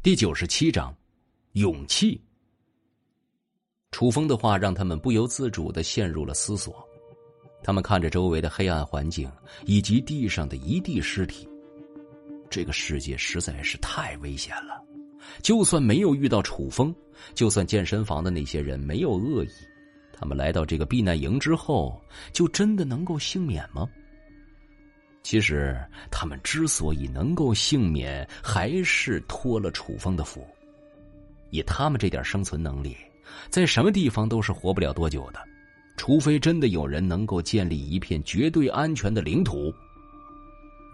第九十七章，勇气。楚风的话让他们不由自主的陷入了思索。他们看着周围的黑暗环境以及地上的一地尸体，这个世界实在是太危险了。就算没有遇到楚风，就算健身房的那些人没有恶意，他们来到这个避难营之后，就真的能够幸免吗？其实，他们之所以能够幸免，还是托了楚风的福。以他们这点生存能力，在什么地方都是活不了多久的，除非真的有人能够建立一片绝对安全的领土。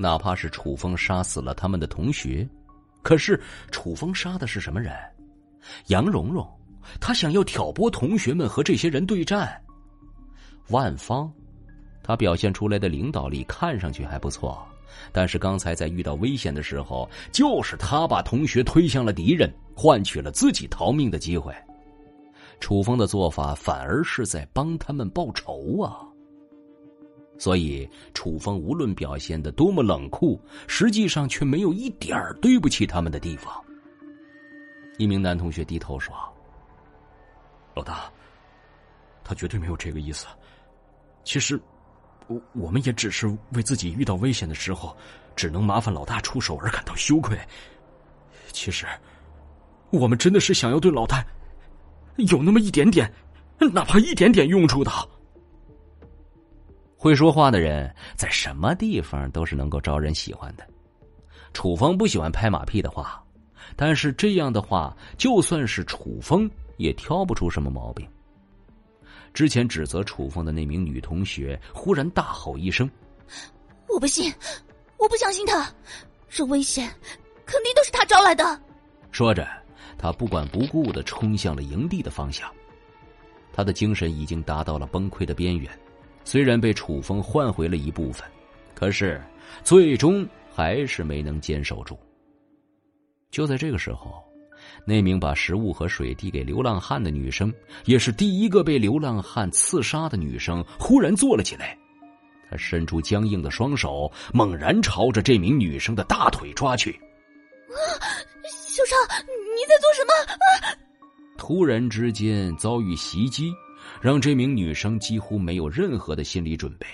哪怕是楚风杀死了他们的同学，可是楚风杀的是什么人？杨蓉蓉，他想要挑拨同学们和这些人对战。万方。他表现出来的领导力看上去还不错，但是刚才在遇到危险的时候，就是他把同学推向了敌人，换取了自己逃命的机会。楚风的做法反而是在帮他们报仇啊！所以楚风无论表现的多么冷酷，实际上却没有一点儿对不起他们的地方。一名男同学低头说：“老大，他绝对没有这个意思。其实……”我我们也只是为自己遇到危险的时候，只能麻烦老大出手而感到羞愧。其实，我们真的是想要对老大有那么一点点，哪怕一点点用处的。会说话的人在什么地方都是能够招人喜欢的。楚风不喜欢拍马屁的话，但是这样的话，就算是楚风也挑不出什么毛病。之前指责楚风的那名女同学忽然大吼一声：“我不信，我不相信他，这危险肯定都是他招来的。”说着，他不管不顾的冲向了营地的方向。他的精神已经达到了崩溃的边缘，虽然被楚风换回了一部分，可是最终还是没能坚守住。就在这个时候。那名把食物和水递给流浪汉的女生，也是第一个被流浪汉刺杀的女生，忽然坐了起来。她伸出僵硬的双手，猛然朝着这名女生的大腿抓去。啊！小超，你在做什么？啊！突然之间遭遇袭击，让这名女生几乎没有任何的心理准备。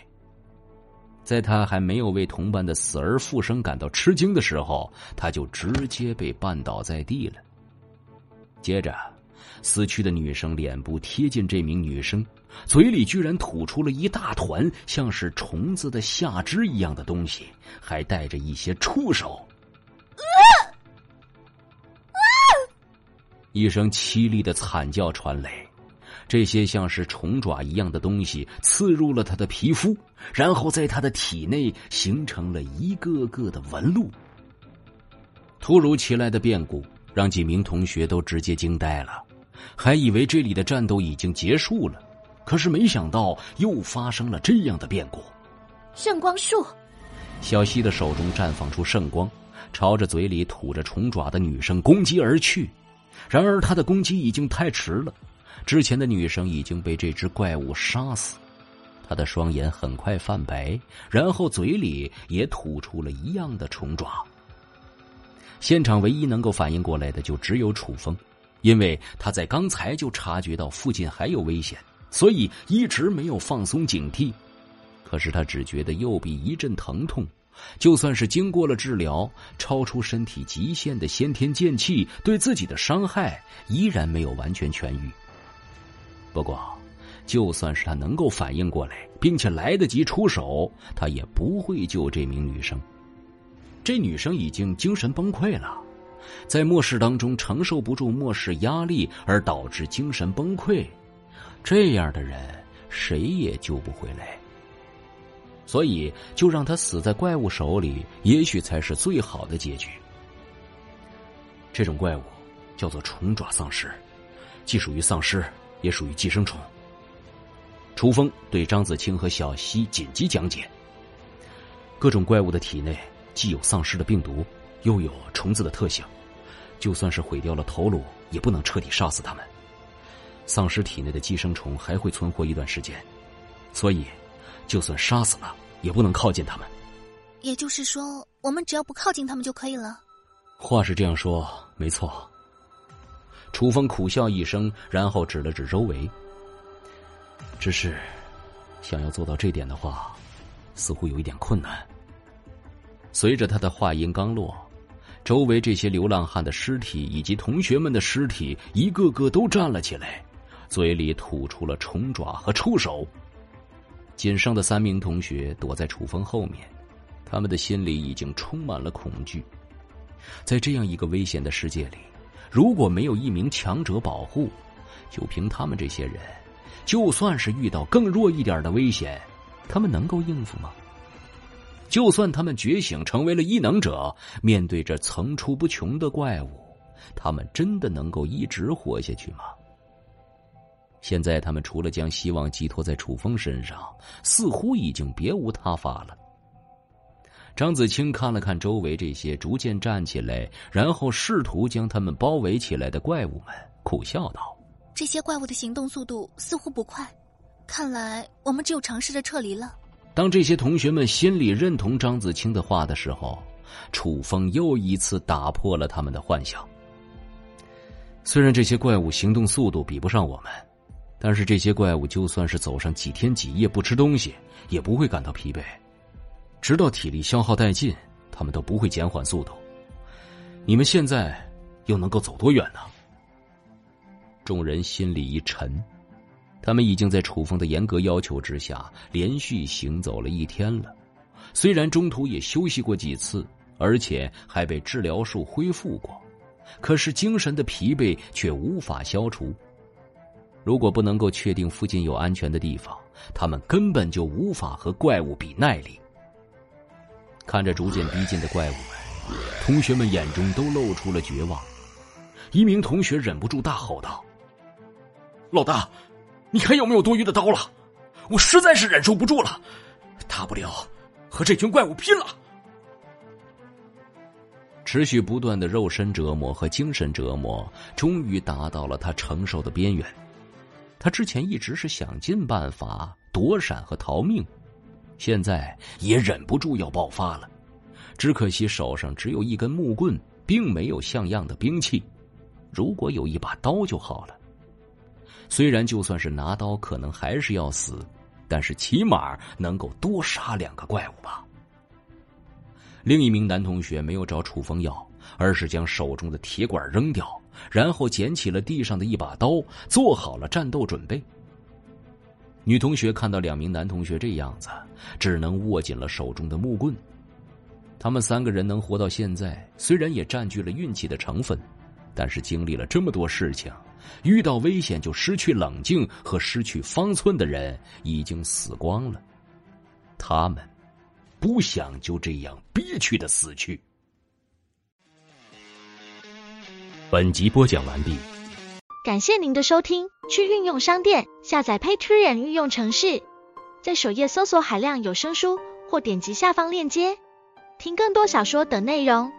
在她还没有为同伴的死而复生感到吃惊的时候，她就直接被绊倒在地了。接着，死去的女生脸部贴近这名女生，嘴里居然吐出了一大团像是虫子的下肢一样的东西，还带着一些触手。啊啊、一声凄厉的惨叫传来，这些像是虫爪一样的东西刺入了他的皮肤，然后在他的体内形成了一个个的纹路。突如其来的变故。让几名同学都直接惊呆了，还以为这里的战斗已经结束了，可是没想到又发生了这样的变故。圣光术，小希的手中绽放出圣光，朝着嘴里吐着虫爪的女生攻击而去。然而他的攻击已经太迟了，之前的女生已经被这只怪物杀死。他的双眼很快泛白，然后嘴里也吐出了一样的虫爪。现场唯一能够反应过来的就只有楚风，因为他在刚才就察觉到附近还有危险，所以一直没有放松警惕。可是他只觉得右臂一阵疼痛，就算是经过了治疗，超出身体极限的先天剑气对自己的伤害依然没有完全痊愈。不过，就算是他能够反应过来，并且来得及出手，他也不会救这名女生。这女生已经精神崩溃了，在末世当中承受不住末世压力而导致精神崩溃，这样的人谁也救不回来。所以就让他死在怪物手里，也许才是最好的结局。这种怪物叫做虫爪丧尸，既属于丧尸，也属于寄生虫。楚风对张子清和小希紧急讲解：各种怪物的体内。既有丧尸的病毒，又有虫子的特性，就算是毁掉了头颅，也不能彻底杀死他们。丧尸体内的寄生虫还会存活一段时间，所以，就算杀死了，也不能靠近他们。也就是说，我们只要不靠近他们就可以了。话是这样说，没错。楚风苦笑一声，然后指了指周围。只是，想要做到这点的话，似乎有一点困难。随着他的话音刚落，周围这些流浪汉的尸体以及同学们的尸体，一个个都站了起来，嘴里吐出了虫爪和触手。仅剩的三名同学躲在楚风后面，他们的心里已经充满了恐惧。在这样一个危险的世界里，如果没有一名强者保护，就凭他们这些人，就算是遇到更弱一点的危险，他们能够应付吗？就算他们觉醒成为了异能者，面对着层出不穷的怪物，他们真的能够一直活下去吗？现在他们除了将希望寄托在楚风身上，似乎已经别无他法了。张子清看了看周围这些逐渐站起来，然后试图将他们包围起来的怪物们，苦笑道：“这些怪物的行动速度似乎不快，看来我们只有尝试着撤离了。”当这些同学们心里认同张子清的话的时候，楚风又一次打破了他们的幻想。虽然这些怪物行动速度比不上我们，但是这些怪物就算是走上几天几夜不吃东西，也不会感到疲惫，直到体力消耗殆尽，他们都不会减缓速度。你们现在又能够走多远呢？众人心里一沉。他们已经在楚风的严格要求之下，连续行走了一天了。虽然中途也休息过几次，而且还被治疗术恢复过，可是精神的疲惫却无法消除。如果不能够确定附近有安全的地方，他们根本就无法和怪物比耐力。看着逐渐逼近的怪物们，同学们眼中都露出了绝望。一名同学忍不住大吼道：“老大！”你还有没有多余的刀了？我实在是忍受不住了，大不了和这群怪物拼了。持续不断的肉身折磨和精神折磨，终于达到了他承受的边缘。他之前一直是想尽办法躲闪和逃命，现在也忍不住要爆发了。只可惜手上只有一根木棍，并没有像样的兵器。如果有一把刀就好了。虽然就算是拿刀，可能还是要死，但是起码能够多杀两个怪物吧。另一名男同学没有找楚风要，而是将手中的铁管扔掉，然后捡起了地上的一把刀，做好了战斗准备。女同学看到两名男同学这样子，只能握紧了手中的木棍。他们三个人能活到现在，虽然也占据了运气的成分。但是经历了这么多事情，遇到危险就失去冷静和失去方寸的人已经死光了。他们不想就这样憋屈的死去。本集播讲完毕，感谢您的收听。去运用商店下载 Patreon 运用程式，在首页搜索海量有声书，或点击下方链接听更多小说等内容。